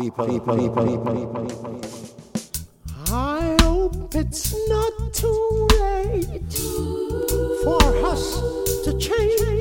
people, people, people, people. I hope it's not too late for us to change.